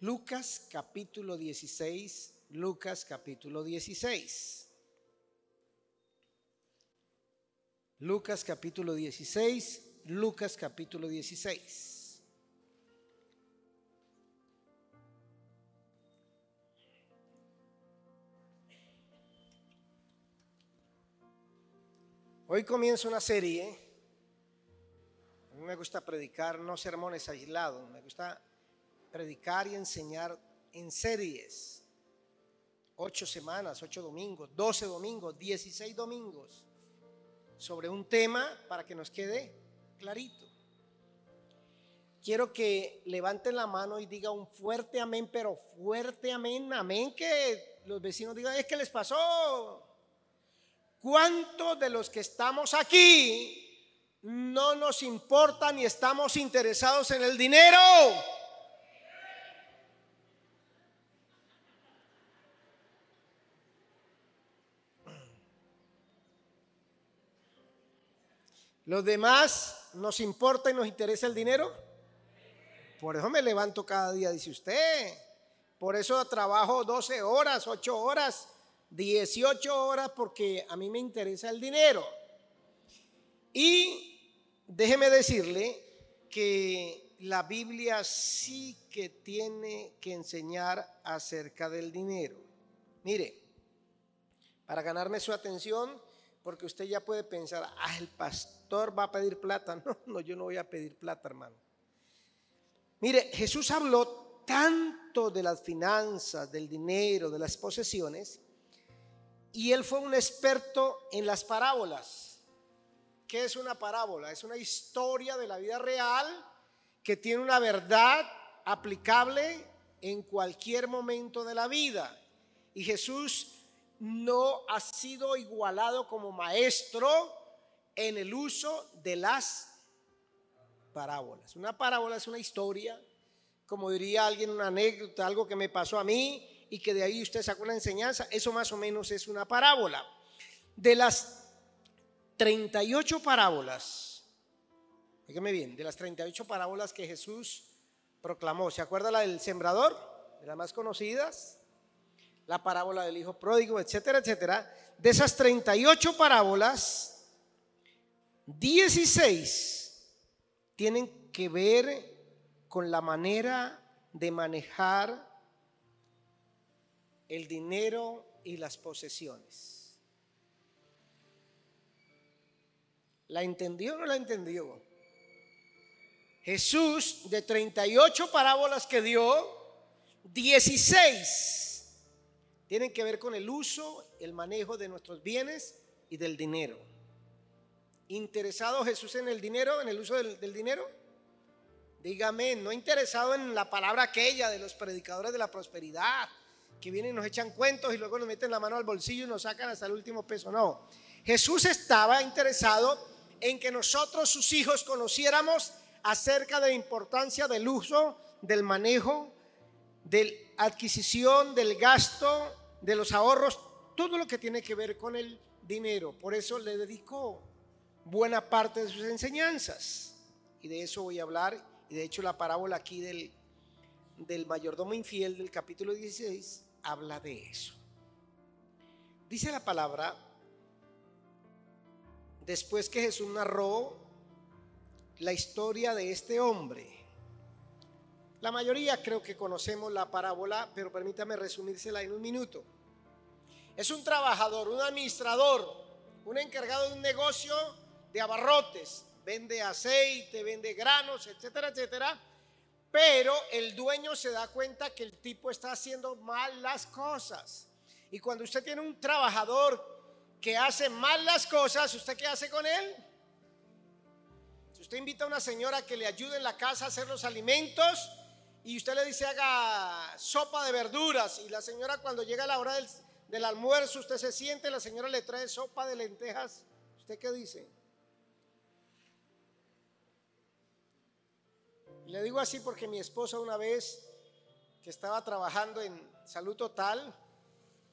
Lucas capítulo 16, Lucas capítulo 16. Lucas capítulo 16, Lucas capítulo 16. Hoy comienzo una serie. A mí me gusta predicar no sermones aislados, me gusta predicar y enseñar en series. Ocho semanas, ocho domingos, doce domingos, dieciséis domingos sobre un tema para que nos quede clarito. Quiero que levanten la mano y diga un fuerte amén, pero fuerte amén, amén, que los vecinos digan, es que les pasó. ¿Cuántos de los que estamos aquí no nos importa ni estamos interesados en el dinero? ¿Los demás nos importa y nos interesa el dinero? Por eso me levanto cada día, dice usted. Por eso trabajo 12 horas, 8 horas, 18 horas, porque a mí me interesa el dinero. Y déjeme decirle que la Biblia sí que tiene que enseñar acerca del dinero. Mire, para ganarme su atención, porque usted ya puede pensar, ah, el pastor va a pedir plata. No, no, yo no voy a pedir plata, hermano. Mire, Jesús habló tanto de las finanzas, del dinero, de las posesiones, y él fue un experto en las parábolas. ¿Qué es una parábola? Es una historia de la vida real que tiene una verdad aplicable en cualquier momento de la vida. Y Jesús no ha sido igualado como maestro en el uso de las parábolas. Una parábola es una historia, como diría alguien, una anécdota, algo que me pasó a mí y que de ahí usted sacó una enseñanza. Eso más o menos es una parábola. De las 38 parábolas, dígame bien, de las 38 parábolas que Jesús proclamó, ¿se acuerda la del sembrador? De las más conocidas la parábola del hijo pródigo, etcétera, etcétera. De esas 38 parábolas, 16 tienen que ver con la manera de manejar el dinero y las posesiones. ¿La entendió o no la entendió? Jesús, de 38 parábolas que dio, 16 tienen que ver con el uso, el manejo de nuestros bienes y del dinero. ¿Interesado Jesús en el dinero, en el uso del, dinero? Dígame, no interesado en la palabra aquella de los predicadores de la prosperidad, que vienen y nos echan cuentos y luego nos meten la mano al bolsillo y nos sacan hasta el último peso. No, Jesús estaba interesado en que nosotros, sus hijos, conociéramos acerca de la importancia del uso, del manejo, de adquisición, del gasto de los ahorros, todo lo que tiene que ver con el dinero. Por eso le dedicó buena parte de sus enseñanzas. Y de eso voy a hablar. Y de hecho la parábola aquí del, del mayordomo infiel del capítulo 16 habla de eso. Dice la palabra, después que Jesús narró la historia de este hombre, la mayoría creo que conocemos la parábola, pero permítame resumírsela en un minuto. Es un trabajador, un administrador, un encargado de un negocio de abarrotes. Vende aceite, vende granos, etcétera, etcétera. Pero el dueño se da cuenta que el tipo está haciendo mal las cosas. Y cuando usted tiene un trabajador que hace mal las cosas, ¿usted qué hace con él? Si usted invita a una señora que le ayude en la casa a hacer los alimentos, y usted le dice haga sopa de verduras y la señora cuando llega la hora del, almuerzo, usted se siente, la señora le trae sopa de lentejas, ¿usted qué dice? Le digo así porque mi esposa una vez que estaba trabajando en salud total,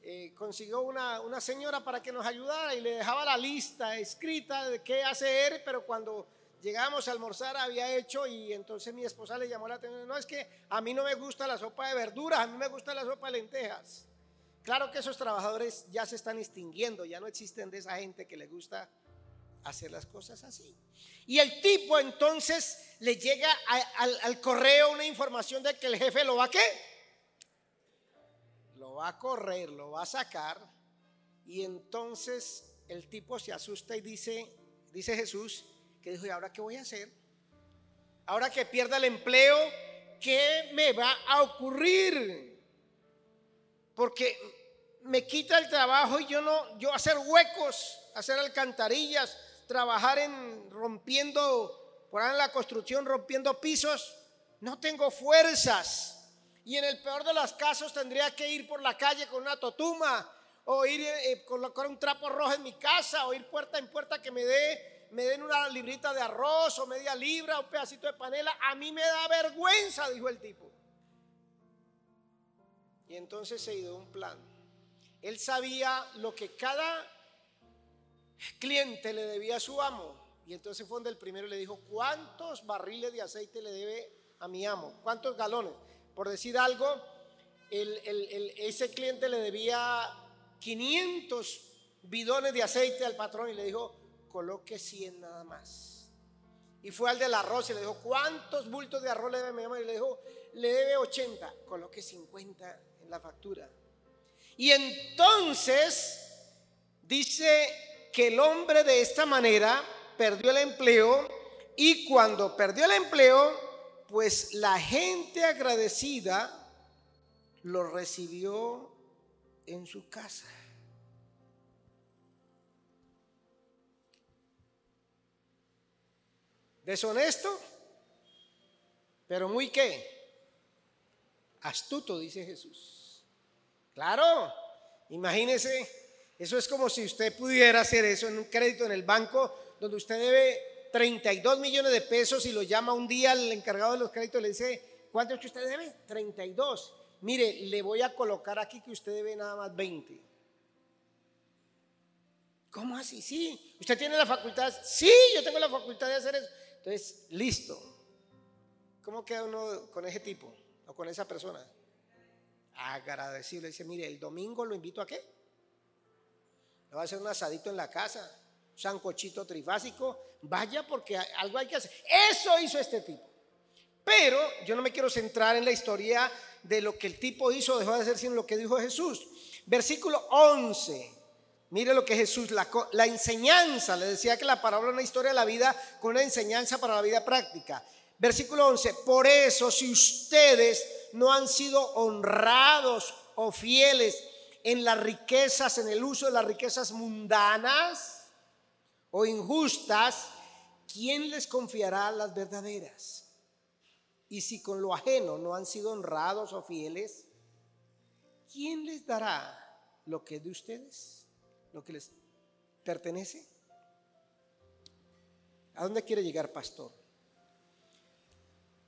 eh, consiguió una, una, señora para que nos ayudara y le dejaba la lista escrita de qué hacer, pero cuando llegábamos a almorzar, había hecho y entonces mi esposa le llamó la atención, no es que a mí no me gusta la sopa de verduras, a mí me gusta la sopa de lentejas. Claro que esos trabajadores ya se están extinguiendo, ya no existen de esa gente que le gusta hacer las cosas así. Y el tipo entonces le llega al, al correo una información de que el jefe lo va a qué? Lo va a correr, lo va a sacar. Y entonces el tipo se asusta y dice, dice Jesús, que dijo, ¿y ahora qué voy a hacer? Ahora que pierda el empleo, ¿qué me va a ocurrir? Porque me quita el trabajo y yo no, yo hacer huecos, hacer alcantarillas, trabajar en rompiendo, por ahí en la construcción, rompiendo pisos, no tengo fuerzas. Y en el peor de los casos tendría que ir por la calle con una totuma, o ir eh, colocar un trapo rojo en mi casa, o ir puerta en puerta que me dé me den una librita de arroz o media libra, un pedacito de panela, a mí me da vergüenza, dijo el tipo. Y entonces se dio un plan. Él sabía lo que cada cliente le debía a su amo. Y entonces fue donde el primero le dijo, ¿cuántos barriles de aceite le debe a mi amo? ¿Cuántos galones? Por decir algo, ese cliente le debía 500 bidones de aceite al patrón y le dijo, coloque 100 nada más. Y fue al del arroz y le dijo, ¿cuántos bultos de arroz le debe mi mamá? Y le dijo, le debe 80, coloque 50 en la factura. Y entonces dice que el hombre de esta manera perdió el empleo y cuando perdió el empleo, pues la gente agradecida lo recibió en su casa. Deshonesto, pero muy qué? Astuto, dice Jesús. Claro, imagínese, eso es como si usted pudiera hacer eso en un crédito en el banco donde usted debe 32 millones de pesos y lo llama un día al encargado de los créditos y le dice, ¿cuánto es que usted debe? 32. Mire, le voy a colocar aquí que usted debe nada más 20. ¿Cómo así? Sí. ¿Usted tiene la facultad? Sí, yo tengo la facultad de hacer eso. Entonces, listo. ¿Cómo queda uno con ese tipo o con esa persona? Agradecido. dice, mire, el domingo lo invito a qué? Le va a hacer un asadito en la casa, un sancochito trifásico. Vaya porque algo hay que hacer. Eso hizo este tipo. Pero yo no me quiero centrar en la historia de lo que el tipo hizo, dejó de hacer, sino lo que dijo Jesús. Versículo 11. Mire lo que Jesús, la, enseñanza, le decía que la parábola es una historia de la vida con una enseñanza para la vida práctica. Versículo 11, por eso si ustedes no han sido honrados o fieles en las riquezas, en el uso de las riquezas mundanas o injustas, ¿quién les confiará las verdaderas? Y si con lo ajeno no han sido honrados o fieles, ¿quién les dará lo que es de ustedes? Lo que les pertenece? ¿A dónde quiere llegar, pastor?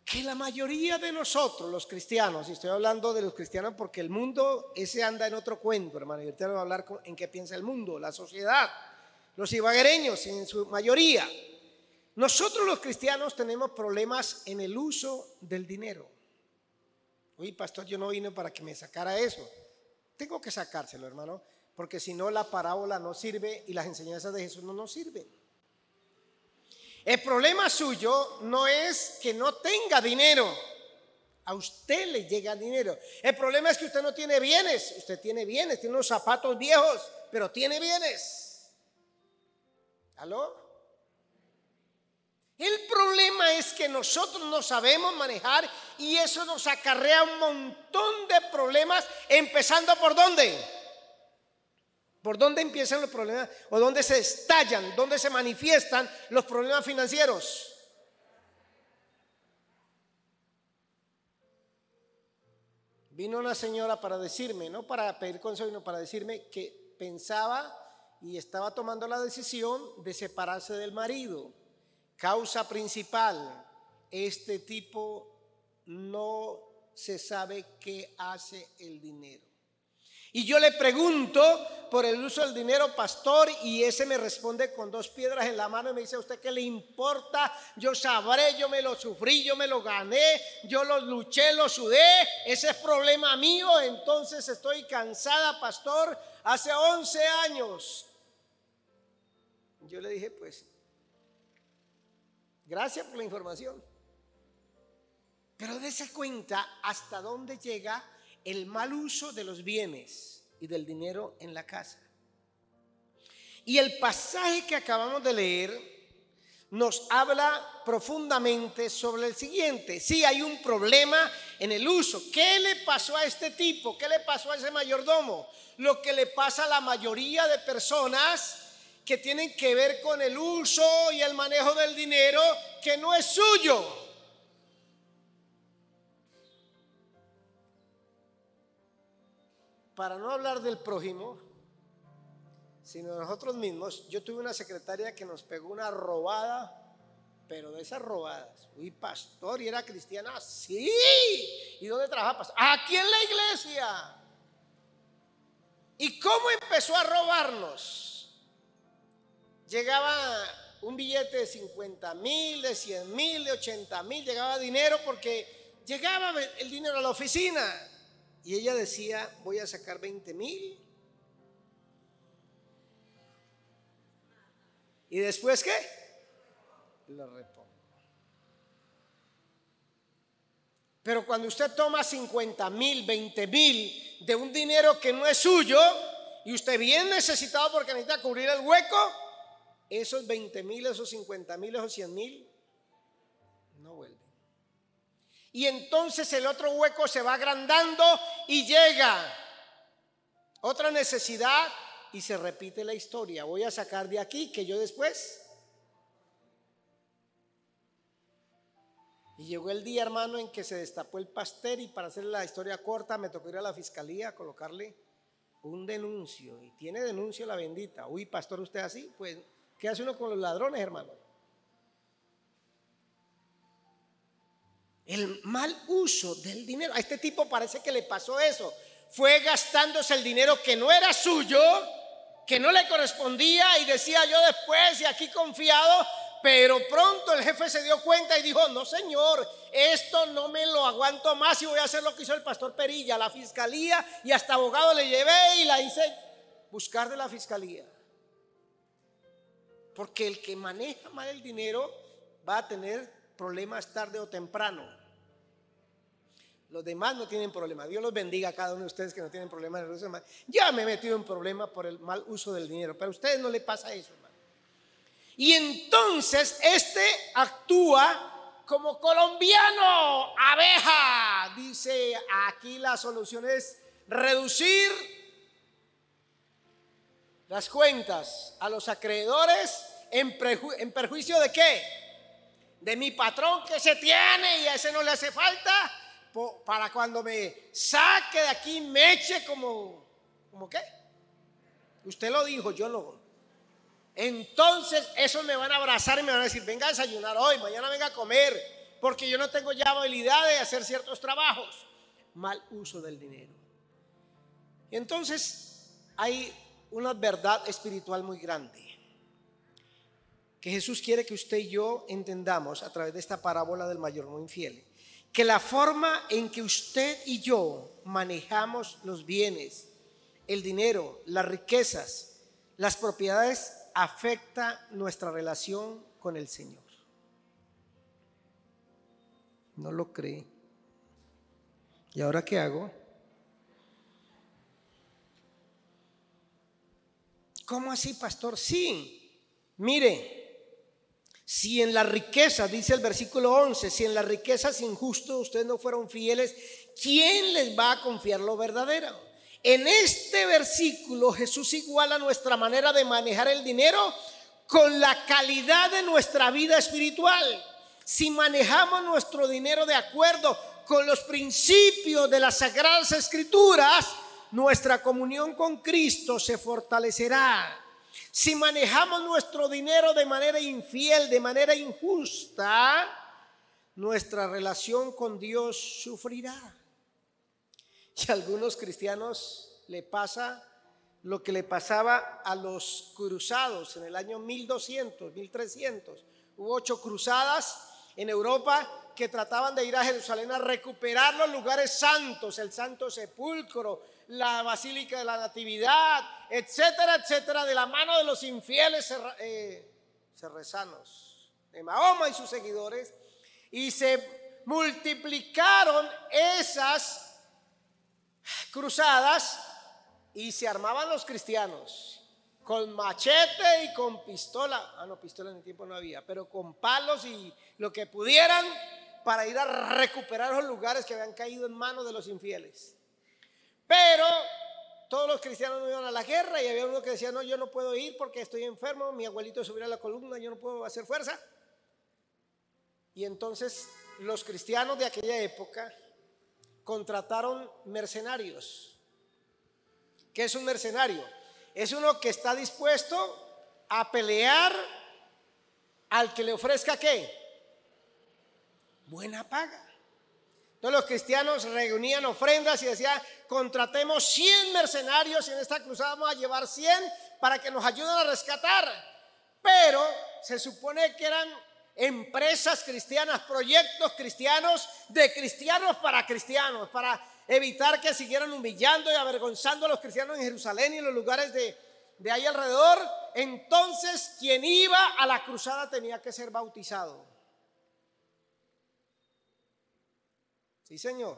Que la mayoría de nosotros, los cristianos, y estoy hablando de los cristianos porque el mundo ese anda en otro cuento, hermano, y ahorita voy a hablar en qué piensa el mundo, la sociedad, los ibaguereños en su mayoría. Nosotros los cristianos tenemos problemas en el uso del dinero. Uy, pastor, yo no vine para que me sacara eso. Tengo que sacárselo, hermano porque si no la parábola no sirve y las enseñanzas de Jesús no nos sirven. El problema suyo no es que no tenga dinero. A usted le llega dinero. El problema es que usted no tiene bienes. Usted tiene bienes, tiene unos zapatos viejos, pero tiene bienes. ¿Aló? El problema es que nosotros no sabemos manejar y eso nos acarrea un montón de problemas, empezando por dónde? ¿Por dónde empiezan los problemas? ¿O dónde se estallan? ¿Dónde se manifiestan los problemas financieros? Vino una señora para decirme, no para pedir consejo, sino para decirme que pensaba y estaba tomando la decisión de separarse del marido. Causa principal, este tipo no se sabe qué hace el dinero. Y yo le pregunto por el uso del dinero, pastor, y ese me responde con dos piedras en la mano y me dice, ¿a usted qué le importa? Yo sabré, yo me lo sufrí, yo me lo gané, yo lo luché, lo sudé, ese es problema mío, entonces estoy cansada, pastor, hace 11 años. Yo le dije, pues, gracias por la información. Pero dése cuenta hasta dónde llega el mal uso de los bienes y del dinero en la casa. Y el pasaje que acabamos de leer nos habla profundamente sobre el siguiente. Si hay un problema en el uso. ¿Qué le pasó a este tipo? ¿Qué le pasó a ese mayordomo? Lo que le pasa a la mayoría de personas que tienen que ver con el uso y el manejo del dinero que no es suyo. Para no hablar del prójimo, sino de nosotros mismos, yo tuve una secretaria que nos pegó una robada, pero de esas robadas. Uy, pastor, y era cristiana, sí. ¿Y dónde trabajaba? Aquí en la iglesia. ¿Y cómo empezó a robarnos? Llegaba un billete de 50 mil, de 100 mil, de 80 mil, llegaba dinero porque llegaba el dinero a la oficina. Y ella decía, voy a sacar 20 mil. ¿Y después qué? Lo repongo. Pero cuando usted toma 50 mil, 20 mil de un dinero que no es suyo y usted bien necesitado porque necesita cubrir el hueco, esos 20 mil, esos 50 mil, esos 100 mil no vuelven. Y entonces el otro hueco se va agrandando y llega otra necesidad y se repite la historia. Voy a sacar de aquí que yo después... Y llegó el día, hermano, en que se destapó el pastel y para hacer la historia corta me tocó ir a la fiscalía a colocarle un denuncio. Y tiene denuncio la bendita. Uy, pastor, usted así, pues, ¿qué hace uno con los ladrones, hermano? El mal uso del dinero. A este tipo parece que le pasó eso. Fue gastándose el dinero que no era suyo, que no le correspondía y decía yo después y aquí confiado, pero pronto el jefe se dio cuenta y dijo, no señor, esto no me lo aguanto más y voy a hacer lo que hizo el pastor Perilla, la fiscalía y hasta abogado le llevé y la hice buscar de la fiscalía. Porque el que maneja mal el dinero va a tener problemas tarde o temprano. Los demás no tienen problema. Dios los bendiga a cada uno de ustedes que no tienen problema en el Ya me he metido en problema por el mal uso del dinero, pero a ustedes no le pasa eso, hermano. Y entonces este actúa como colombiano, abeja. Dice aquí la solución es reducir las cuentas a los acreedores en, en perjuicio de qué? De mi patrón que se tiene y a ese no le hace falta para cuando me saque de aquí, me eche como, ¿como qué? Usted lo dijo, yo no. Entonces, esos me van a abrazar y me van a decir, venga a desayunar hoy, mañana venga a comer, porque yo no tengo ya habilidad de hacer ciertos trabajos. Mal uso del dinero. Entonces, hay una verdad espiritual muy grande que Jesús quiere que usted y yo entendamos a través de esta parábola del mayor muy infiel que la forma en que usted y yo manejamos los bienes, el dinero, las riquezas, las propiedades, afecta nuestra relación con el Señor. ¿No lo cree? ¿Y ahora qué hago? ¿Cómo así, pastor? Sí, mire, si en la riqueza, dice el versículo 11, si en la riqueza es injusto ustedes no fueron fieles, ¿quién les va a confiar lo verdadero? En este versículo Jesús iguala nuestra manera de manejar el dinero con la calidad de nuestra vida espiritual. Si manejamos nuestro dinero de acuerdo con los principios de las sagradas escrituras, nuestra comunión con Cristo se fortalecerá. Si manejamos nuestro dinero de manera infiel, de manera injusta, nuestra relación con Dios sufrirá. Y algunos cristianos le pasa lo que le pasaba a los cruzados en el año 1200, 1300. Hubo ocho cruzadas en Europa que trataban de ir a Jerusalén a recuperar los lugares santos, el Santo Sepulcro, la Basílica de la Natividad, etcétera, etcétera, de la mano de los infieles eh, de Mahoma y sus seguidores, y se multiplicaron esas cruzadas y se armaban los cristianos con machete y con pistola. Ah, no, pistola en el tiempo no había, pero con palos y lo que pudieran para ir a recuperar los lugares que habían caído en manos de los infieles. Pero todos los cristianos no iban a la guerra y había uno que decía, no, yo no puedo ir porque estoy enfermo, mi abuelito subió a la columna, yo no puedo hacer fuerza. Y entonces los cristianos de aquella época contrataron mercenarios. ¿Qué es un mercenario? Es uno que está dispuesto a pelear al que le ofrezca qué? Buena paga. Entonces los cristianos reunían ofrendas y decían, contratemos 100 mercenarios y en esta cruzada vamos a llevar 100 para que nos ayuden a rescatar. Pero se supone que eran empresas cristianas, proyectos cristianos de cristianos para cristianos, para evitar que siguieran humillando y avergonzando a los cristianos en Jerusalén y en los lugares de, de ahí alrededor. Entonces quien iba a la cruzada tenía que ser bautizado. Sí, Señor.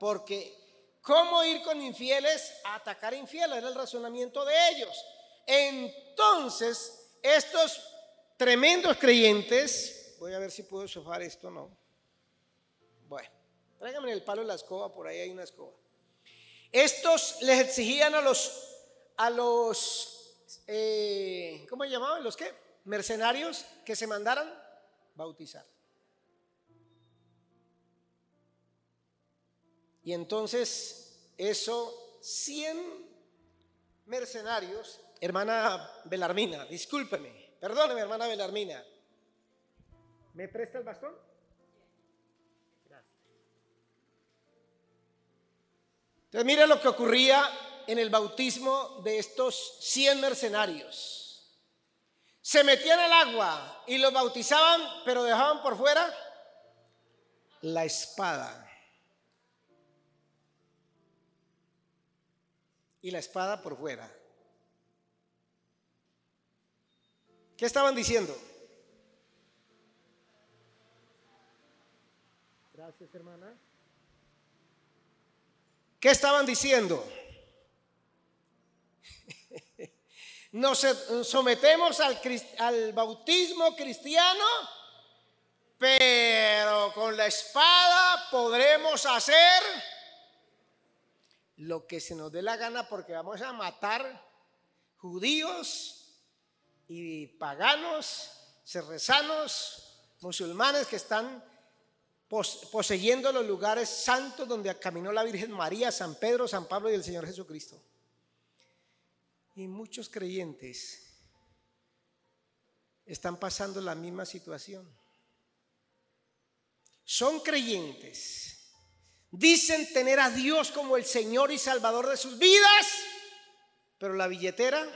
Porque ¿cómo ir con infieles a atacar infieles? Era el razonamiento de ellos. Entonces, estos tremendos creyentes, voy a ver si puedo sofar esto, ¿no? Bueno, tráigame el palo de la escoba, por ahí hay una escoba. Estos les exigían a los, a los, eh, ¿cómo llamaban? ¿Los qué? Mercenarios que se mandaran bautizar. Y entonces eso, 100 mercenarios, hermana Belarmina, discúlpeme, perdóneme hermana Belarmina, ¿me presta el bastón? Gracias. Entonces mire lo que ocurría en el bautismo de estos 100 mercenarios. Se metían al agua y los bautizaban, pero dejaban por fuera la espada. Y la espada por fuera. ¿Qué estaban diciendo? Gracias, hermana. ¿Qué estaban diciendo? Nos sometemos al, al bautismo cristiano, pero con la espada podremos hacer lo que se nos dé la gana porque vamos a matar judíos y paganos, serrezanos, musulmanes que están poseyendo los lugares santos donde caminó la Virgen María, San Pedro, San Pablo y el Señor Jesucristo. Y muchos creyentes están pasando la misma situación. Son creyentes Dicen tener a Dios como el Señor y Salvador de sus vidas, pero la billetera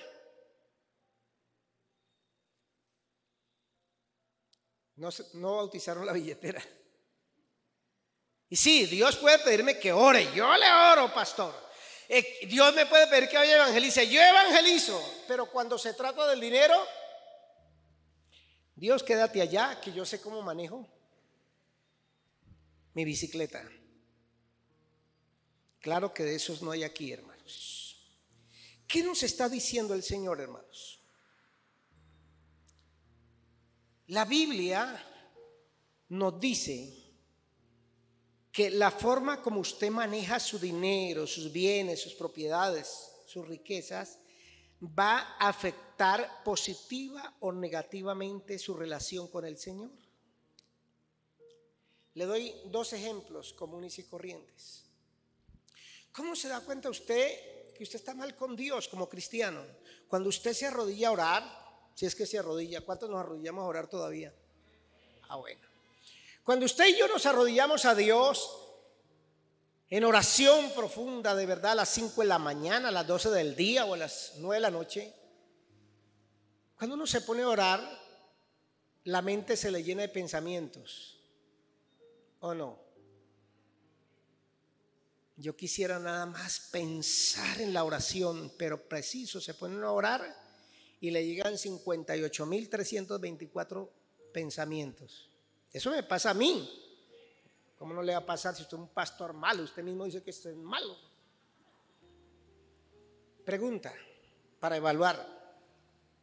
no, bautizaron la billetera. Y sí, Dios puede pedirme que ore, yo le oro, pastor. Eh, Dios me puede pedir que vaya evangelice, yo evangelizo, pero cuando se trata del dinero, Dios quédate allá, que yo sé cómo manejo mi bicicleta. Claro que de esos no hay aquí, hermanos. ¿Qué nos está diciendo el Señor, hermanos? La Biblia nos dice que la forma como usted maneja su dinero, sus bienes, sus propiedades, sus riquezas, va a afectar positiva o negativamente su relación con el Señor. Le doy dos ejemplos comunes y corrientes. ¿Cómo se da cuenta usted que usted está mal con Dios como cristiano? Cuando usted se arrodilla a orar, si es que se arrodilla, ¿cuántos nos arrodillamos a orar todavía? Ah, bueno. Cuando usted y yo nos arrodillamos a Dios en oración profunda, de verdad, a las 5 de la mañana, a las 12 del día o a las 9 de la noche, cuando uno se pone a orar, la mente se le llena de pensamientos. ¿O no? Yo quisiera nada más pensar en la oración, pero preciso, se ponen a orar y le llegan 58.324 pensamientos. Eso me pasa a mí. ¿Cómo no le va a pasar si usted es un pastor malo? Usted mismo dice que usted es malo. Pregunta para evaluar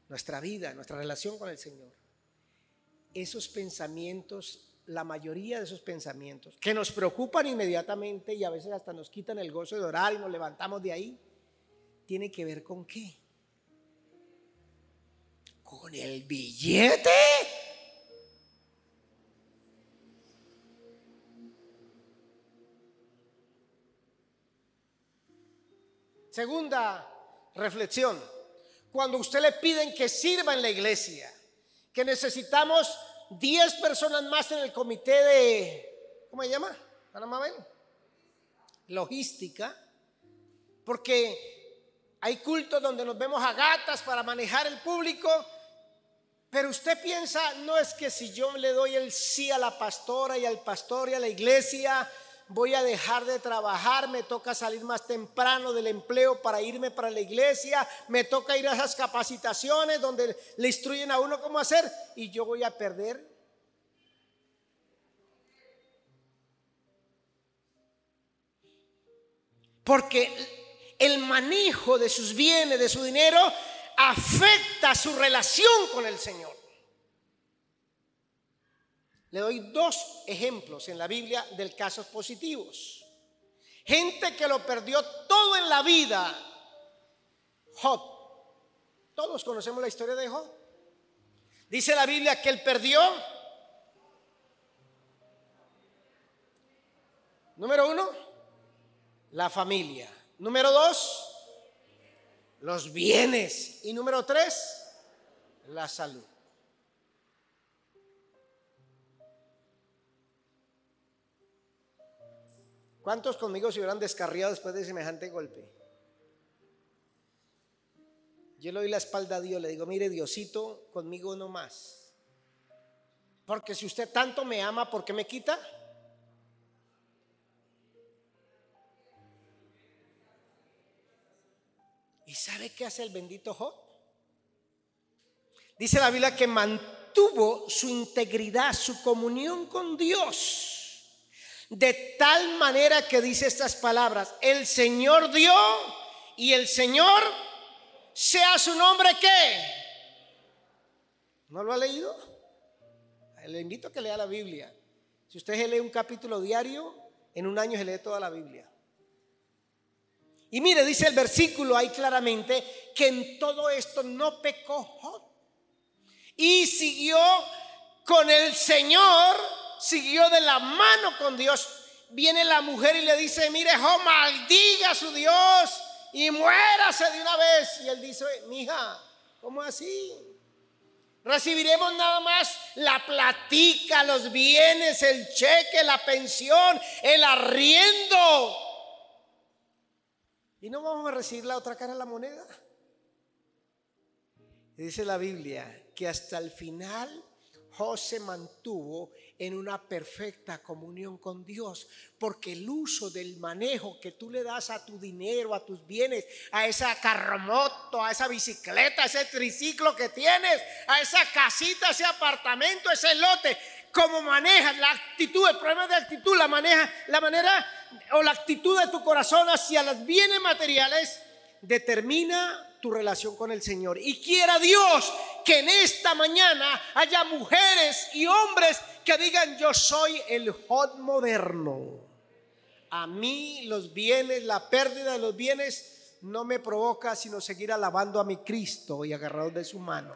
nuestra vida, nuestra relación con el Señor. Esos pensamientos, la mayoría de esos pensamientos, que nos preocupan inmediatamente y a veces hasta nos quitan el gozo de orar y nos levantamos de ahí, tiene que ver con qué? Con el billete. Segunda reflexión, cuando usted le piden que sirva en la iglesia, que necesitamos 10 personas más en el comité de, ¿cómo se llama? Ana Mabel? Logística, porque hay cultos donde nos vemos a gatas para manejar el público, pero usted piensa, no es que si yo le doy el sí a la pastora y al pastor y a la iglesia, voy a dejar de trabajar, me toca salir más temprano del empleo para irme para la iglesia, me toca ir a esas capacitaciones donde le instruyen a uno cómo hacer y yo voy a perder. Porque el manejo de sus bienes, de su dinero, afecta su relación con el Señor. Le doy dos ejemplos en la Biblia del casos positivos. Gente que lo perdió todo en la vida. Job. Todos conocemos la historia de Job. Dice la Biblia que él perdió. Número uno, la familia. Número dos, los bienes. Y número tres, la salud. ¿Cuántos conmigo se hubieran descarriado después de semejante golpe? Yo le doy la espalda a Dios, le digo, mire Diosito, conmigo no más. Porque si usted tanto me ama, ¿por qué me quita? ¿Y sabe qué hace el bendito Job? Dice la Biblia que mantuvo su integridad, su comunión con Dios de tal manera que dice estas palabras, el Señor dio y el Señor sea su nombre qué. ¿No lo ha leído? Le invito a que lea la Biblia. Si usted se lee un capítulo diario, en un año se lee toda la Biblia. Y mire, dice el versículo ahí claramente que en todo esto no pecó Y siguió con el Señor siguió de la mano con Dios. Viene la mujer y le dice, mire, jo, maldiga a su Dios y muérase de una vez. Y él dice, mija, ¿cómo así? Recibiremos nada más la platica, los bienes, el cheque, la pensión, el arriendo. Y no vamos a recibir la otra cara de la moneda. dice la Biblia que hasta el final José mantuvo en una perfecta comunión con Dios, porque el uso del manejo que tú le das a tu dinero, a tus bienes, a esa carromoto, a esa bicicleta, a ese triciclo que tienes, a esa casita, ese apartamento, ese lote, como manejas la actitud, el problema de actitud, la maneja, la manera o la actitud de tu corazón hacia los bienes materiales determina tu relación con el Señor. Y quiera Dios que en esta mañana haya mujeres y hombres que digan, yo soy el hot moderno. A mí los bienes, la pérdida de los bienes no me provoca sino seguir alabando a mi Cristo y agarrado de su mano.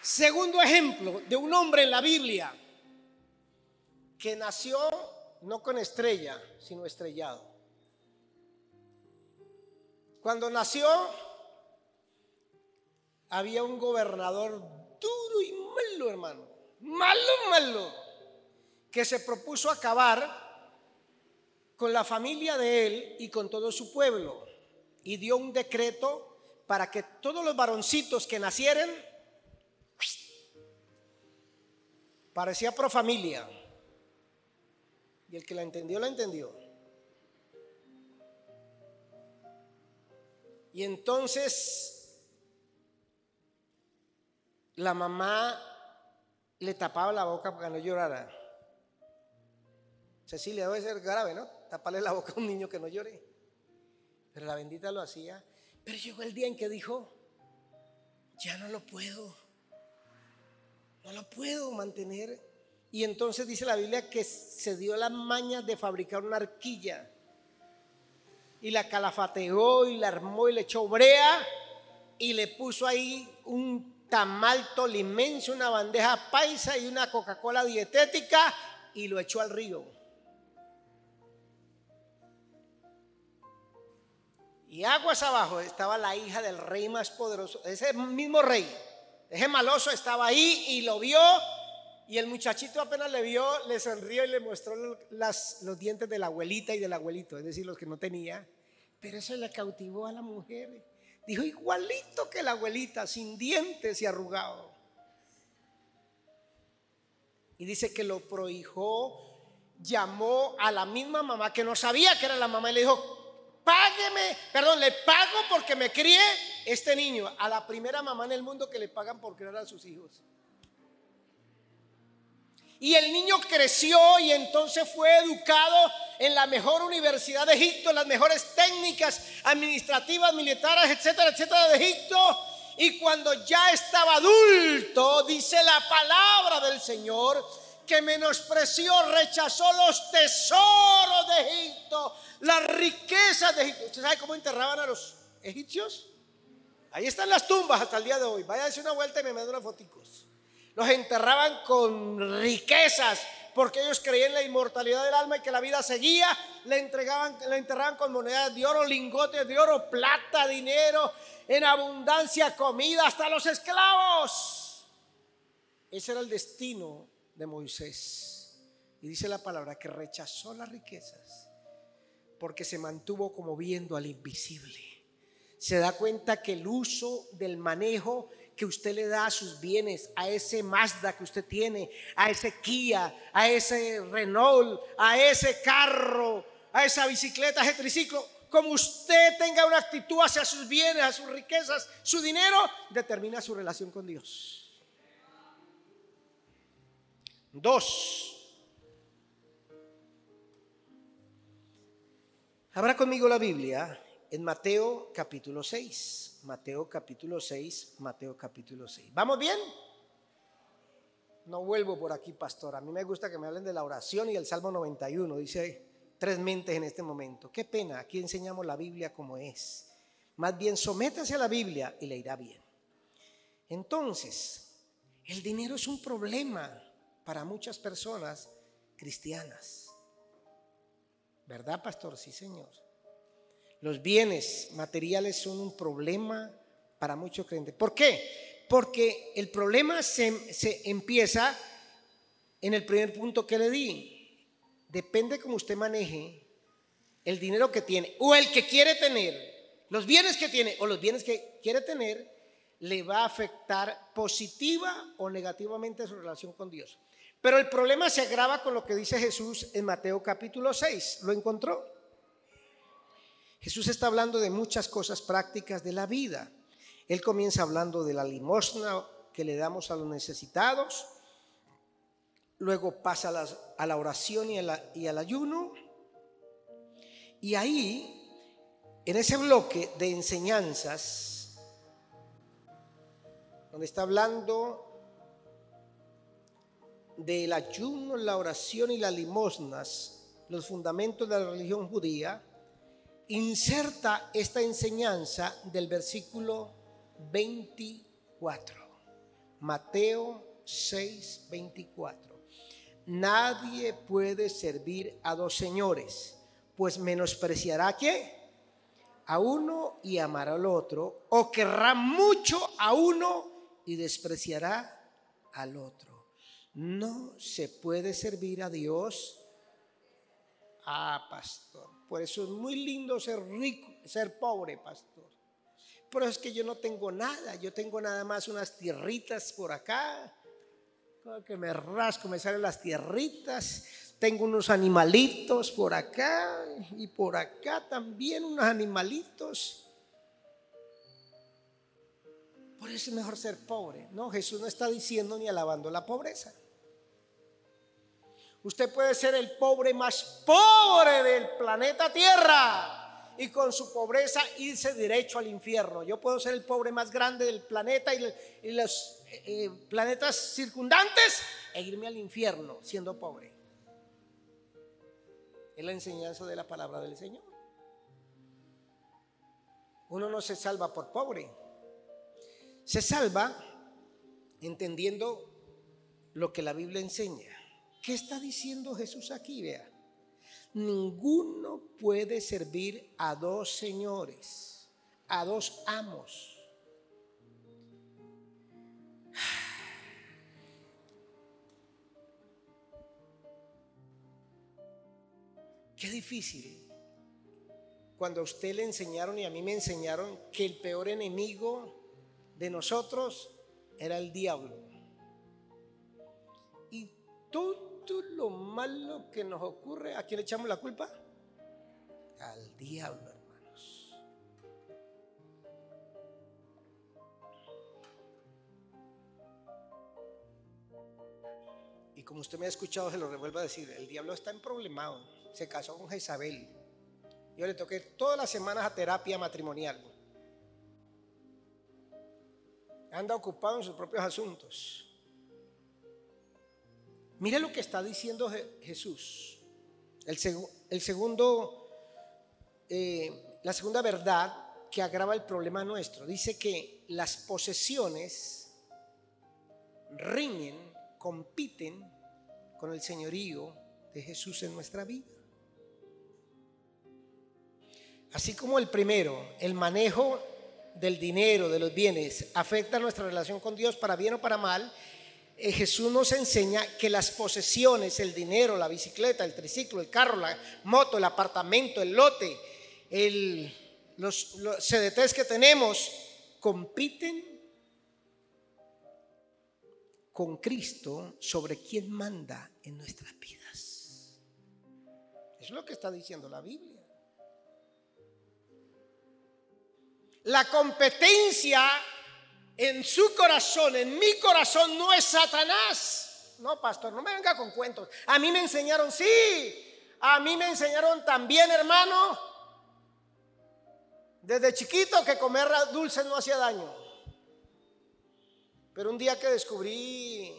Segundo ejemplo de un hombre en la Biblia que nació no con estrella, sino estrellado. Cuando nació, había un gobernador duro muy malo, hermano. Malo, malo. Que se propuso acabar con la familia de él y con todo su pueblo. Y dio un decreto para que todos los varoncitos que nacieran, parecía pro familia. Y el que la entendió, la entendió. Y entonces la mamá le tapaba la boca para que no llorara. Cecilia debe ser grave, ¿no? Taparle la boca a un niño que no llore. Pero la bendita lo hacía. Pero llegó el día en que dijo, ya no lo puedo. No lo puedo mantener. Y entonces dice la Biblia que se dio la maña de fabricar una arquilla y la calafateó y la armó y le echó brea y le puso ahí un tamal tolimense, una bandeja paisa y una Coca-Cola dietética y lo echó al río. Y aguas abajo estaba la hija del rey más poderoso, ese mismo rey, ese maloso estaba ahí y lo vio y el muchachito apenas le vio, le sonrió y le mostró los dientes de la abuelita y del abuelito, es decir, los que no tenía. Pero eso le cautivó a la mujer. Dijo, igualito que la abuelita, sin dientes y arrugado. Y dice que lo prohijó, llamó a la misma mamá que no sabía que era la mamá y le dijo, págueme, perdón, le pago porque me crié este niño. A la primera mamá en el mundo que le pagan por criar a sus hijos. Y el niño creció y entonces fue educado en la mejor universidad de Egipto, las mejores técnicas administrativas, militares, etcétera, etcétera de Egipto. Y cuando ya estaba adulto, dice la palabra del Señor, que menospreció, rechazó los tesoros de Egipto, las riquezas de Egipto. ¿Usted sabe cómo enterraban a los egipcios? Ahí están las tumbas hasta el día de hoy. Vaya a hacer una vuelta y me manda unas foticos. Los enterraban con riquezas porque ellos creían la inmortalidad del alma y que la vida seguía. Le entregaban, le enterraban con monedas de oro, lingotes de oro, plata, dinero, en abundancia, comida, hasta los esclavos. Ese era el destino de Moisés. Y dice la palabra que rechazó las riquezas porque se mantuvo como viendo al invisible. Se da cuenta que el uso del manejo que usted le da a sus bienes, a ese Mazda que usted tiene, a ese Kia, a ese Renault, a ese carro, a esa bicicleta, a ese triciclo, como usted tenga una actitud hacia sus bienes, a sus riquezas, su dinero, determina su relación con Dios. Dos. Habrá conmigo la Biblia en Mateo capítulo 6. Mateo capítulo 6, Mateo capítulo 6. ¿Vamos bien? No vuelvo por aquí, pastor. A mí me gusta que me hablen de la oración y el Salmo 91. Dice tres mentes en este momento. Qué pena, aquí enseñamos la Biblia como es. Más bien, sométase a la Biblia y le irá bien. Entonces, el dinero es un problema para muchas personas cristianas. ¿Verdad, pastor? Sí, señor. Los bienes materiales son un problema para muchos creyentes. ¿Por qué? Porque el problema se, se empieza en el primer punto que le di. Depende cómo usted maneje el dinero que tiene o el que quiere tener, los bienes que tiene o los bienes que quiere tener, le va a afectar positiva o negativamente su relación con Dios. Pero el problema se agrava con lo que dice Jesús en Mateo capítulo 6. ¿Lo encontró? Jesús está hablando de muchas cosas prácticas de la vida. Él comienza hablando de la limosna que le damos a los necesitados, luego pasa a, la oración y, y al ayuno, y ahí, en ese bloque de enseñanzas, donde está hablando del ayuno, la oración y las limosnas, los fundamentos de la religión judía, inserta esta enseñanza del versículo 24. Mateo 6, 24. Nadie puede servir a dos señores, pues menospreciará quién? A uno y amará al otro, o querrá mucho a uno y despreciará al otro. No se puede servir a Dios. Ah, pastor. Por eso es muy lindo ser rico, ser pobre, pastor. Pero es que yo no tengo nada. Yo tengo nada más unas tierritas por acá. Que me rasco, me salen las tierritas. Tengo unos animalitos por acá y por acá también unos animalitos. Por eso es mejor ser pobre. No, Jesús no está diciendo ni alabando la pobreza. Usted puede ser el pobre más pobre del planeta Tierra y con su pobreza irse derecho al infierno. Yo puedo ser el pobre más grande del planeta y, los eh, planetas circundantes e irme al infierno siendo pobre. Es la enseñanza de la palabra del Señor. Uno no se salva por pobre. Se salva entendiendo lo que la Biblia enseña. ¿Qué está diciendo Jesús aquí? Vea. Ninguno puede servir a dos señores, a dos amos. Qué difícil. Cuando a usted le enseñaron y a mí me enseñaron que el peor enemigo de nosotros era el diablo. Y todo lo malo que nos ocurre, ¿a quién le echamos la culpa? Al diablo, hermanos. Y como usted me ha escuchado, se lo revuelvo a decir, el diablo está en problemado. Se casó con Jezabel. Yo le toqué todas las semanas a terapia matrimonial anda ocupado en sus propios asuntos. Mire lo que está diciendo Jesús. El, segundo, eh, la segunda verdad que agrava el problema nuestro. Dice que las posesiones riñen, compiten con el señorío de Jesús en nuestra vida. Así como el primero, el manejo del dinero, de los bienes, afecta nuestra relación con Dios para bien o para mal, eh, Jesús nos enseña que las posesiones, el dinero, la bicicleta, el triciclo, el carro, la moto, el apartamento, el lote, el, los, CDTs que tenemos, compiten con Cristo sobre quien manda en nuestras vidas. Es lo que está diciendo la Biblia. La competencia en su corazón, en mi corazón, no es Satanás. No, pastor, no me venga con cuentos. A mí me enseñaron, sí, a mí me enseñaron también, hermano, desde chiquito que comer dulces no hacía daño. Pero un día que descubrí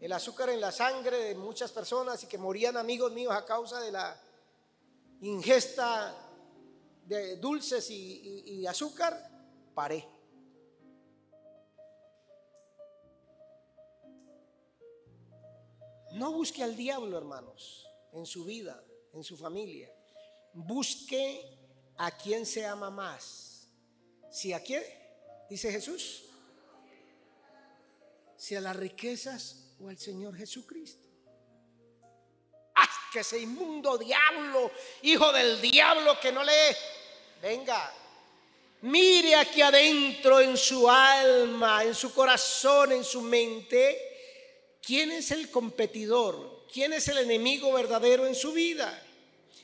el azúcar en la sangre de muchas personas y que morían amigos míos a causa de la ingesta de dulces y, azúcar, paré. No busque al diablo, hermanos, en su vida, en su familia. Busque a quien se ama más. Si a quién, dice Jesús, si a las riquezas o al Señor Jesucristo que ese inmundo diablo, hijo del diablo que no le... Venga, mire aquí adentro en su alma, en su corazón, en su mente, quién es el competidor, quién es el enemigo verdadero en su vida.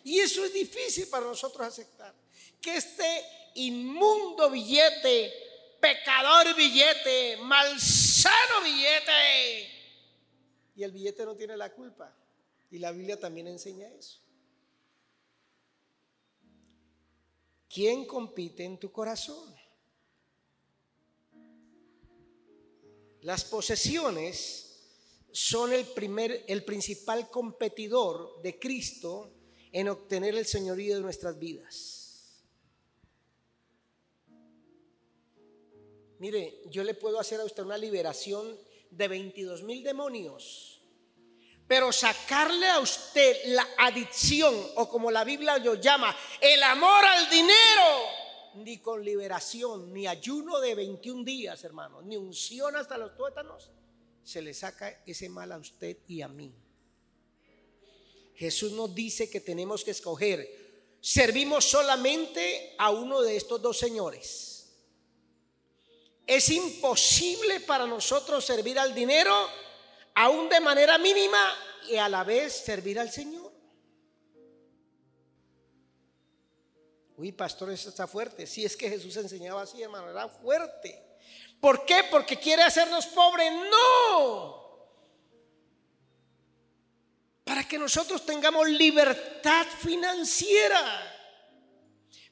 Y eso es difícil para nosotros aceptar. Que este inmundo billete, pecador billete, malsano billete, y el billete no tiene la culpa. Y la Biblia también enseña eso. ¿Quién compite en tu corazón? Las posesiones son el primer el principal competidor de Cristo en obtener el señorío de nuestras vidas. Mire, yo le puedo hacer a usted una liberación de 22 mil demonios pero sacarle a usted la adicción, o como la Biblia lo llama, el amor al dinero, ni con liberación, ni ayuno de 21 días, hermano, ni unción hasta los tuétanos, se le saca ese mal a usted y a mí. Jesús nos dice que tenemos que escoger. Servimos solamente a uno de estos dos señores. Es imposible para nosotros servir al dinero, aún de manera mínima, y a la vez servir al Señor. Uy, pastor, eso está fuerte. Si es que Jesús enseñaba así, hermano, era fuerte. ¿Por qué? Porque quiere hacernos pobres. No. Para que nosotros tengamos libertad financiera.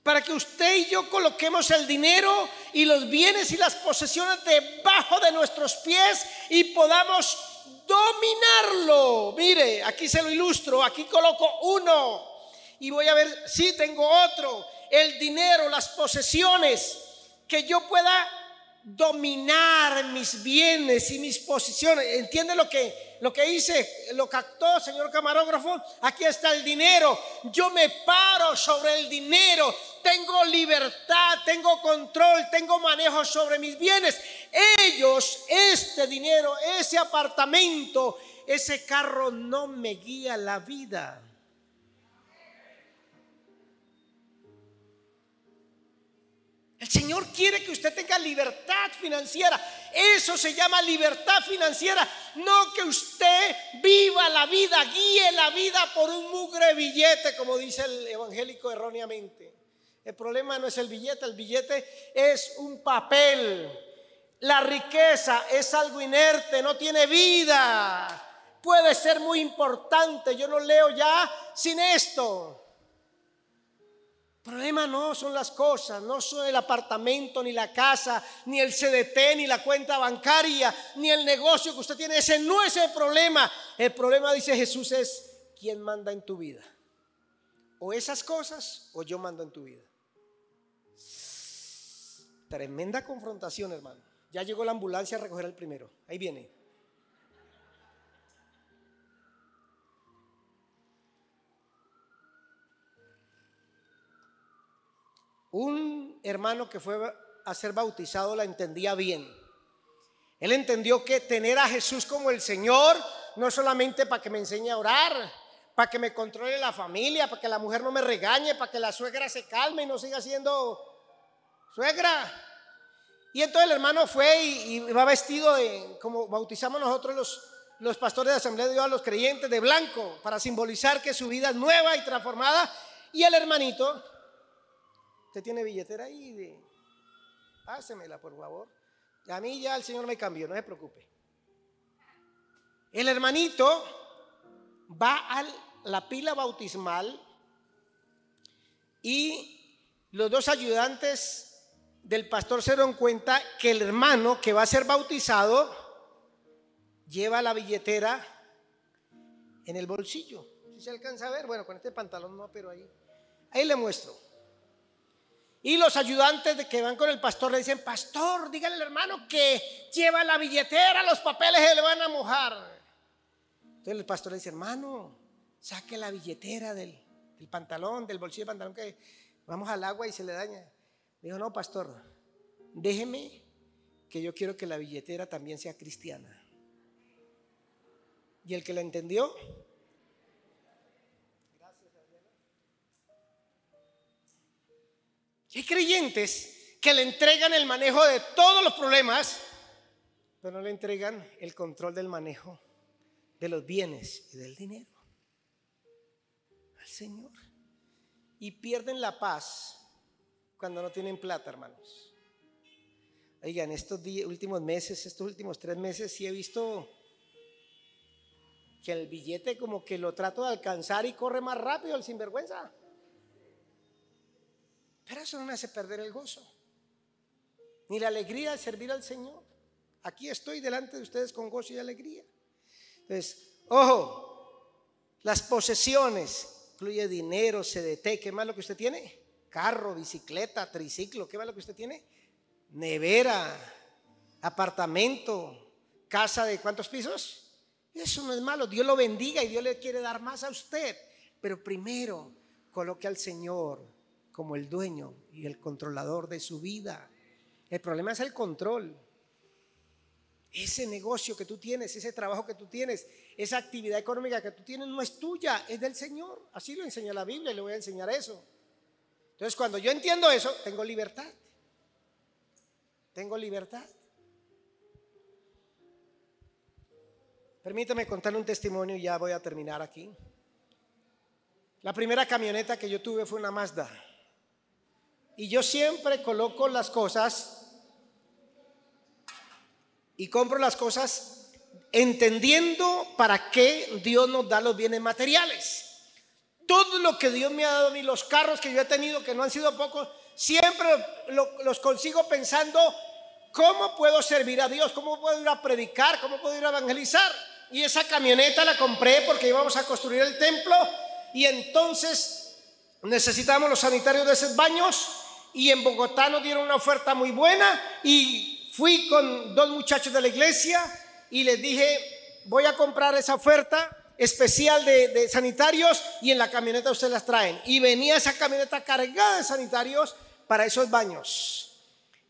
Para que usted y yo coloquemos el dinero y los bienes y las posesiones debajo de nuestros pies y podamos dominarlo. Mire, aquí se lo ilustro. Aquí coloco uno. Y voy a ver si tengo otro el dinero, las posesiones, que yo pueda dominar mis bienes y mis posiciones. ¿Entiende lo que, lo que hice? Lo captó, señor camarógrafo. Aquí está el dinero. Yo me paro sobre el dinero. Tengo libertad, tengo control, tengo manejo sobre mis bienes. Ellos, este dinero, ese apartamento, ese carro no me guía la vida. El Señor quiere que usted tenga libertad financiera. Eso se llama libertad financiera. No que usted viva la vida, guíe la vida por un mugre billete, como dice el evangélico erróneamente. El problema no es el billete, el billete es un papel. La riqueza es algo inerte, no tiene vida. Puede ser muy importante, yo no leo ya sin esto problema no son las cosas, no son el apartamento, ni la casa, ni el CDT, ni la cuenta bancaria, ni el negocio que usted tiene. Ese no es el problema. El problema, dice Jesús, es quién manda en tu vida. O esas cosas o yo mando en tu vida. Tremenda confrontación, hermano. Ya llegó la ambulancia a recoger el primero. Ahí viene. Un hermano que fue a ser bautizado la entendía bien. Él entendió que tener a Jesús como el Señor no es solamente para que me enseñe a orar, para que me controle la familia, para que la mujer no me regañe, para que la suegra se calme y no siga siendo suegra. Y entonces el hermano fue y, va vestido de, como bautizamos nosotros los, los pastores de Asamblea de Dios a los creyentes, de blanco, para simbolizar que su vida es nueva y transformada. Y el hermanito Usted tiene billetera ahí, de, pásemela por favor. A mí ya el Señor me cambió, no se preocupe. El hermanito va a la pila bautismal y los dos ayudantes del pastor se dieron cuenta que el hermano que va a ser bautizado lleva la billetera en el bolsillo. Si se alcanza a ver, bueno, con este pantalón no, pero ahí. Ahí le muestro. Y los ayudantes de que van con el pastor le dicen, pastor, dígale al hermano que lleva la billetera, los papeles se le van a mojar. Entonces el pastor le dice, hermano, saque la billetera del, pantalón, del bolsillo del pantalón que vamos al agua y se le daña. Dijo, no, pastor, déjeme que yo quiero que la billetera también sea cristiana. Y el que la entendió, hay creyentes que le entregan el manejo de todos los problemas, pero no le entregan el control del manejo de los bienes y del dinero al Señor. Y pierden la paz cuando no tienen plata, hermanos. Oigan, estos últimos meses, estos últimos tres meses, sí he visto que el billete como que lo trato de alcanzar y corre más rápido el sinvergüenza. Pero eso no me hace perder el gozo, ni la alegría de servir al Señor. Aquí estoy delante de ustedes con gozo y alegría. Entonces, ojo, las posesiones, incluye dinero, CDT, ¿qué más lo que usted tiene? Carro, bicicleta, triciclo, ¿qué más lo que usted tiene? Nevera, apartamento, casa de cuántos pisos. Eso no es malo, Dios lo bendiga y Dios le quiere dar más a usted. Pero primero, coloque al Señor como el dueño y el controlador de su vida. El problema es el control. Ese negocio que tú tienes, ese trabajo que tú tienes, esa actividad económica que tú tienes no es tuya, es del Señor. Así lo enseña la Biblia y le voy a enseñar eso. Entonces, cuando yo entiendo eso, tengo libertad. Tengo libertad. Permítame contarle un testimonio y ya voy a terminar aquí. La primera camioneta que yo tuve fue una Mazda. Y yo siempre coloco las cosas y compro las cosas entendiendo para qué Dios nos da los bienes materiales. Todo lo que Dios me ha dado mí, los carros que yo he tenido, que no han sido pocos, siempre los consigo pensando cómo puedo servir a Dios, cómo puedo ir a predicar, cómo puedo ir a evangelizar. Y esa camioneta la compré porque íbamos a construir el templo y entonces necesitamos los sanitarios de esos baños y en Bogotá nos dieron una oferta muy buena y fui con dos muchachos de la iglesia y les dije, voy a comprar esa oferta especial de, sanitarios y en la camioneta ustedes las traen. Y venía esa camioneta cargada de sanitarios para esos baños.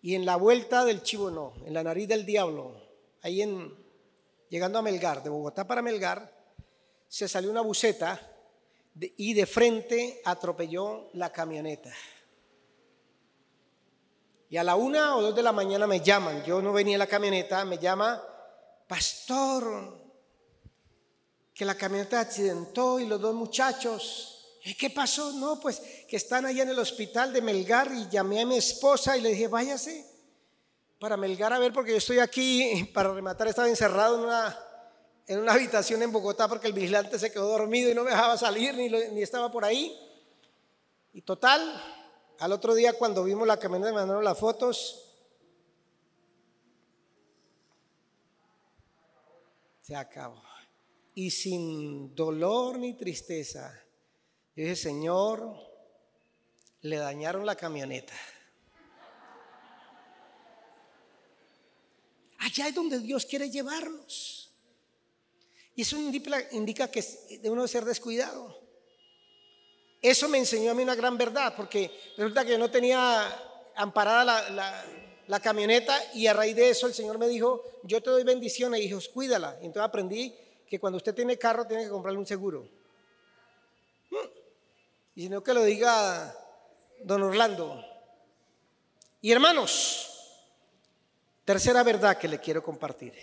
Y en la vuelta del chivo no, en la nariz del diablo, ahí en, llegando a Melgar, de Bogotá para Melgar, se salió una buceta y de frente atropelló la camioneta. Y a la una o dos de la mañana me llaman. Yo no venía en la camioneta, me llama, pastor, que la camioneta accidentó y los dos muchachos. ¿Y qué pasó? No, pues que están allá en el hospital de Melgar y llamé a mi esposa y le dije, váyase para Melgar a ver porque yo estoy aquí para rematar, estaba encerrado en una, en una habitación en Bogotá porque el vigilante se quedó dormido y no me dejaba salir ni, ni estaba por ahí. Y total, al otro día cuando vimos la camioneta me mandaron las fotos. Se acabó. Y sin dolor ni tristeza, yo dije, Señor, le dañaron la camioneta. Allá es donde Dios quiere llevarnos. Y eso indica, que de uno ser descuidado. Eso me enseñó a mí una gran verdad, porque resulta que yo no tenía amparada la, camioneta y a raíz de eso el Señor me dijo, yo te doy bendiciones, hijos, cuídala. Y entonces aprendí que cuando usted tiene carro tiene que comprarle un seguro. Mm. Y no que lo diga don Orlando. Y hermanos, tercera verdad que le quiero compartir.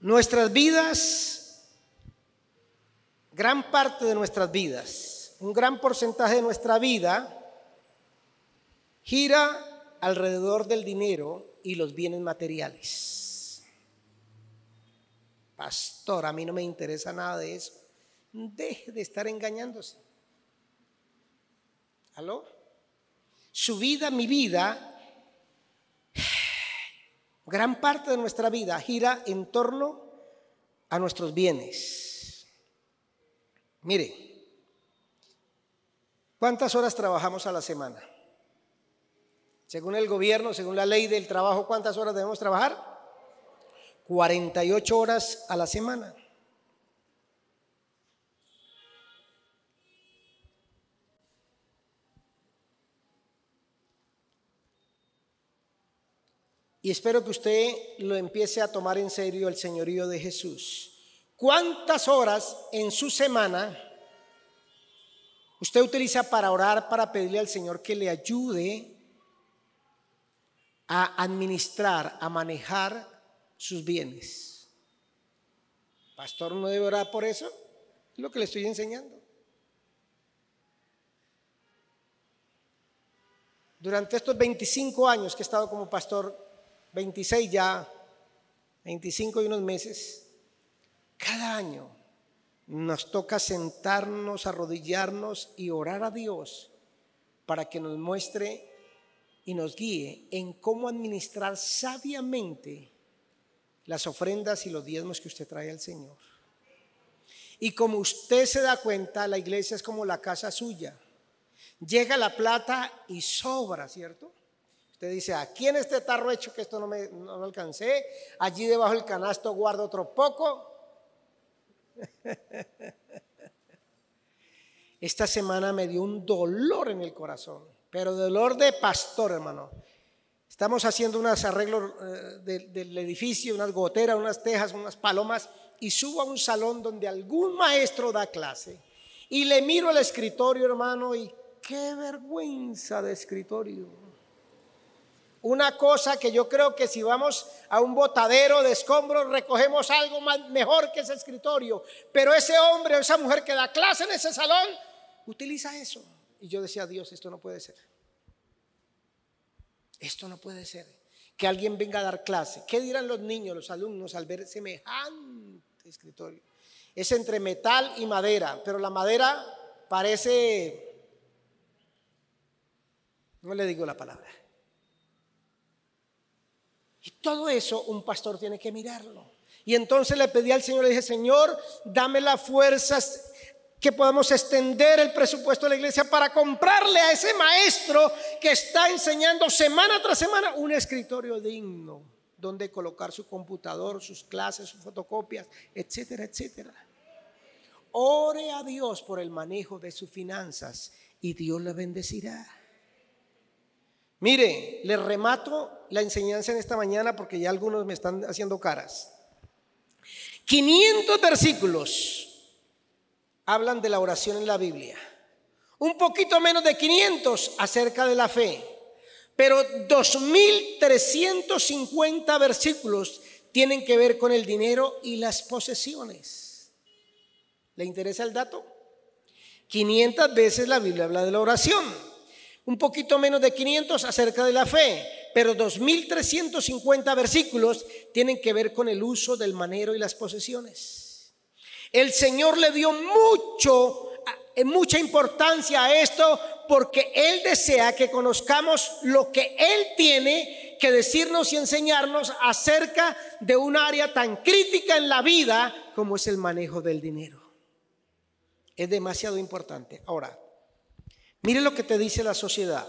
Nuestras vidas gran parte de nuestras vidas, un gran porcentaje de nuestra vida gira alrededor del dinero y los bienes materiales. Pastor, a mí no me interesa nada de eso. Deje de estar engañándose. ¿Aló? Su vida, mi vida, gran parte de nuestra vida gira en torno a nuestros bienes. Mire, ¿cuántas horas trabajamos a la semana? Según el gobierno, según la ley del trabajo, ¿cuántas horas debemos trabajar? 48 horas a la semana. Y espero que usted lo empiece a tomar en serio el señorío de Jesús. ¿Cuántas horas en su semana usted utiliza para orar, para pedirle al Señor que le ayude a administrar, a manejar sus bienes? Pastor, ¿no debe orar por eso? Es lo que le estoy enseñando. Durante estos 25 años que he estado como pastor, 26 ya, 25 y unos meses, cada año nos toca sentarnos, arrodillarnos y orar a Dios para que nos muestre y nos guíe en cómo administrar sabiamente las ofrendas y los diezmos que usted trae al Señor. Y como usted se da cuenta, la iglesia es como la casa suya. Llega la plata y sobra, ¿cierto? Usted dice, aquí en este tarro hecho que esto no me no alcancé, allí debajo del canasto guardo otro poco, esta semana me dio un dolor en el corazón, pero dolor de pastor, hermano. Estamos haciendo unos arreglos eh, del edificio, unas goteras, unas tejas, unas palomas, y subo a un salón donde algún maestro da clase. Y le miro al escritorio, hermano, y qué vergüenza de escritorio. Una cosa que yo creo que si vamos a un botadero de escombros recogemos algo mejor que ese escritorio. Pero ese hombre o esa mujer que da clase en ese salón utiliza eso. Y yo decía, Dios, esto no puede ser. Esto no puede ser. Que alguien venga a dar clase. ¿Qué dirán los niños, los alumnos al ver semejante escritorio? Es entre metal y madera, pero la madera parece... No le digo la palabra. Y todo eso un pastor tiene que mirarlo. Y entonces le pedí al Señor, le dije, Señor, dame las fuerzas que podamos extender el presupuesto de la iglesia para comprarle a ese maestro que está enseñando semana tras semana un escritorio digno donde colocar su computador, sus clases, sus fotocopias, etcétera, etcétera. Ore a Dios por el manejo de sus finanzas y Dios le bendecirá. Mire, le remato la enseñanza en esta mañana porque ya algunos me están haciendo caras. 500 versículos hablan de la oración en la Biblia. Un poquito menos de 500 acerca de la fe. Pero 2.350 versículos tienen que ver con el dinero y las posesiones. ¿Le interesa el dato? 500 veces la Biblia habla de la oración. Un poquito menos de 500 acerca de la fe. Pero 2.350 versículos tienen que ver con el uso del manero y las posesiones. El Señor le dio mucho, eh, mucha importancia a esto porque Él desea que conozcamos lo que Él tiene que decirnos y enseñarnos acerca de un área tan crítica en la vida como es el manejo del dinero. Es demasiado importante. Ahora, mire lo que te dice la sociedad.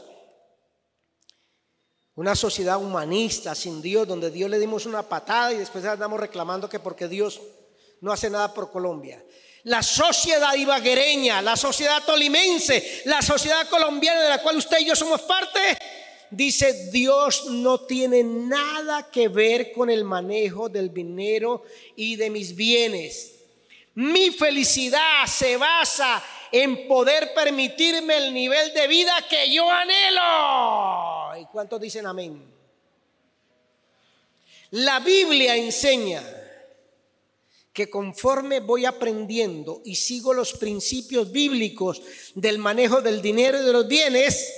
Una sociedad humanista, sin Dios, donde Dios le dimos una patada y después andamos reclamando que porque Dios no hace nada por Colombia. La sociedad ibaguereña, la sociedad tolimense, la sociedad colombiana de la cual usted y yo somos parte, dice Dios no tiene nada que ver con el manejo del dinero y de mis bienes. Mi felicidad se basa en poder permitirme el nivel de vida que yo anhelo. ¿Y cuántos dicen amén? La Biblia enseña que conforme voy aprendiendo y sigo los principios bíblicos del manejo del dinero y de los bienes,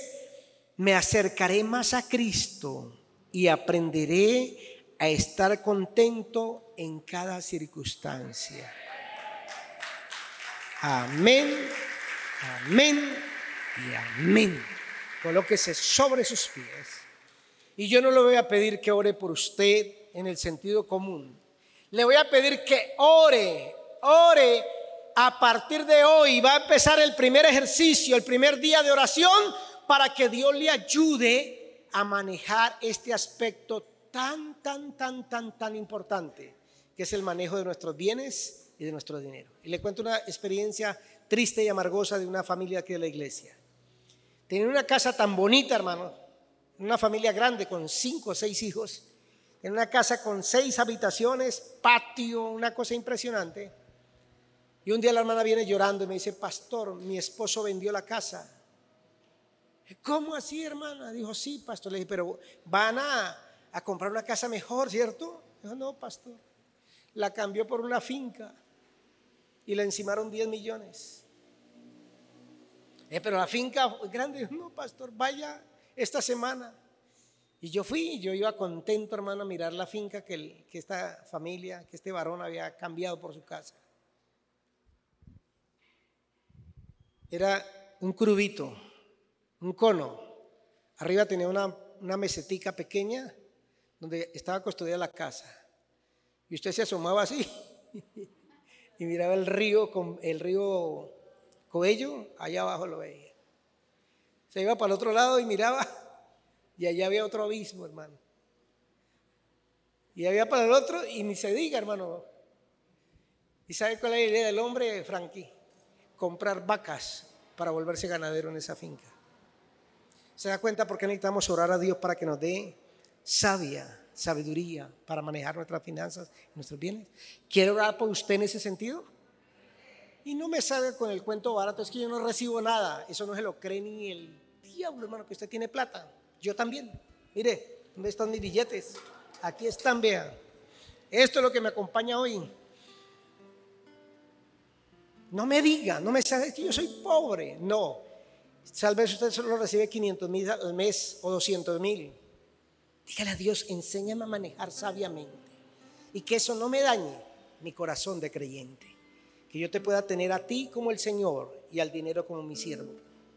me acercaré más a Cristo y aprenderé a estar contento en cada circunstancia. Amén, amén y amén. Colóquese sobre sus pies. Y yo no le voy a pedir que ore por usted en el sentido común le voy a pedir que ore, ore a partir de hoy. Va a empezar el primer ejercicio, el primer día de oración, para que Dios le ayude a manejar este aspecto tan, tan, tan, tan, tan importante, que es el manejo de nuestros bienes y de nuestro dinero. Y le cuento una experiencia triste y amargosa de una familia aquí de la iglesia. Tenía una casa tan bonita, hermano, una familia grande con cinco o seis hijos en una casa con seis habitaciones, patio, una cosa impresionante. Y un día la hermana viene llorando y me dice, pastor, mi esposo vendió la casa. ¿Cómo así, hermana? Dijo, sí, pastor. Le dije, pero van a, comprar una casa mejor, ¿cierto? Dijo, no, pastor. La cambió por una finca y le encimaron 10 millones. Eh, pero la finca grande, no, pastor, vaya esta semana. Y yo fui, yo iba contento, hermano, a mirar la finca que, que esta familia, que este varón había cambiado por su casa. Era un crubito, un cono. Arriba tenía una, una mesetica pequeña donde estaba custodiada la casa. Y usted se asomaba así y miraba el río, el río Coello, allá abajo lo veía. Se iba para el otro lado y miraba y allá había otro abismo, hermano. Y había para el otro, y ni se diga, hermano. ¿Y sabe cuál es la idea del hombre, Frankie? Comprar vacas para volverse ganadero en esa finca. ¿Se da cuenta por qué necesitamos orar a Dios para que nos dé sabia, sabiduría para manejar nuestras finanzas y nuestros bienes? ¿Quiere orar por usted en ese sentido? Y no me salga con el cuento barato, es que yo no recibo nada. Eso no se lo cree ni el diablo, hermano, que usted tiene plata. Yo también. Mire, ¿dónde están mis billetes? Aquí están, vean. Esto es lo que me acompaña hoy. No me diga, no me salga, que yo soy pobre. No. Tal vez usted solo recibe 500 mil al mes o 200 mil. Dígale a Dios, enséñame a manejar sabiamente. Y que eso no me dañe mi corazón de creyente. Que yo te pueda tener a ti como el Señor y al dinero como mi siervo.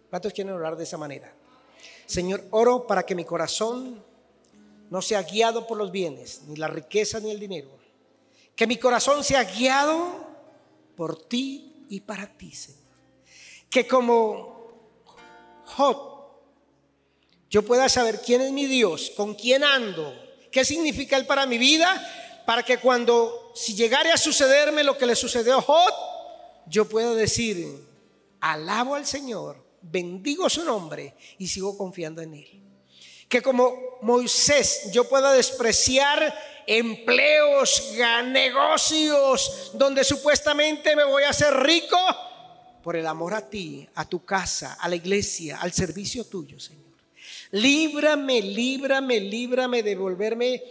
¿Cuántos quieren orar de esa manera? Señor, oro para que mi corazón no sea guiado por los bienes, ni la riqueza, ni el dinero. Que mi corazón sea guiado por ti y para ti, Señor. Que como Job, yo pueda saber quién es mi Dios, con quién ando, qué significa Él para mi vida, para que cuando, si llegare a sucederme lo que le sucedió a Job, yo pueda decir, alabo al Señor, bendigo su nombre y sigo confiando en Él. Que como Moisés yo pueda despreciar empleos, negocios, donde supuestamente me voy a hacer rico por el amor a ti, a tu casa, a la iglesia, al servicio tuyo, Señor. Líbrame, líbrame, líbrame de volverme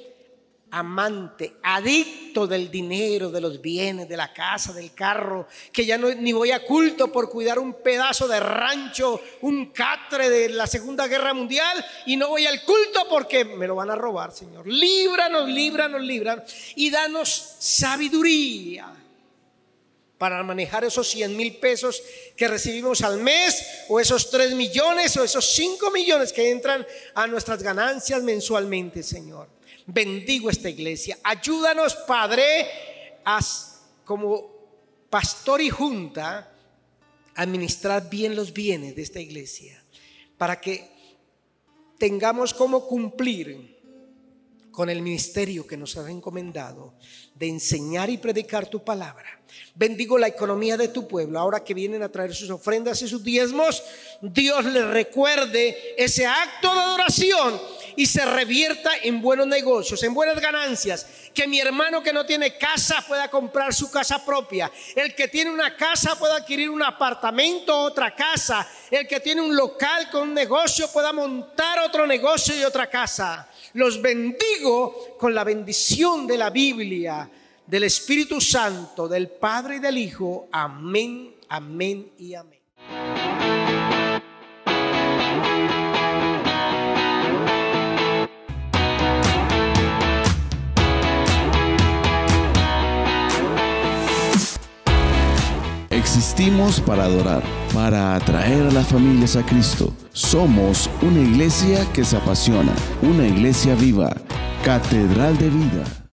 amante, adicto del dinero, de los bienes, de la casa, del carro, que ya no ni voy a culto por cuidar un pedazo de rancho, un catre de la Segunda Guerra Mundial y no voy al culto porque me lo van a robar, Señor. Líbranos, líbranos, líbranos y danos sabiduría para manejar esos 100 mil pesos que recibimos al mes, o esos 3 millones, o esos 5 millones que entran a nuestras ganancias mensualmente, Señor. Bendigo esta iglesia. Ayúdanos, Padre, a, como pastor y junta, administrar bien los bienes de esta iglesia, para que tengamos como cumplir con el ministerio que nos has encomendado de enseñar y predicar tu palabra. Bendigo la economía de tu pueblo. Ahora que vienen a traer sus ofrendas y sus diezmos, Dios les recuerde ese acto de adoración y se revierta en buenos negocios, en buenas ganancias. Que mi hermano que no tiene casa pueda comprar su casa propia. El que tiene una casa pueda adquirir un apartamento, otra casa. El que tiene un local con un negocio pueda montar otro negocio y otra casa. Los bendigo con la bendición de la Biblia, del Espíritu Santo, del Padre y del Hijo. Amén, amén y amén. Existimos para adorar, para atraer a las familias a Cristo. Somos una iglesia que se apasiona, una iglesia viva, catedral de vida.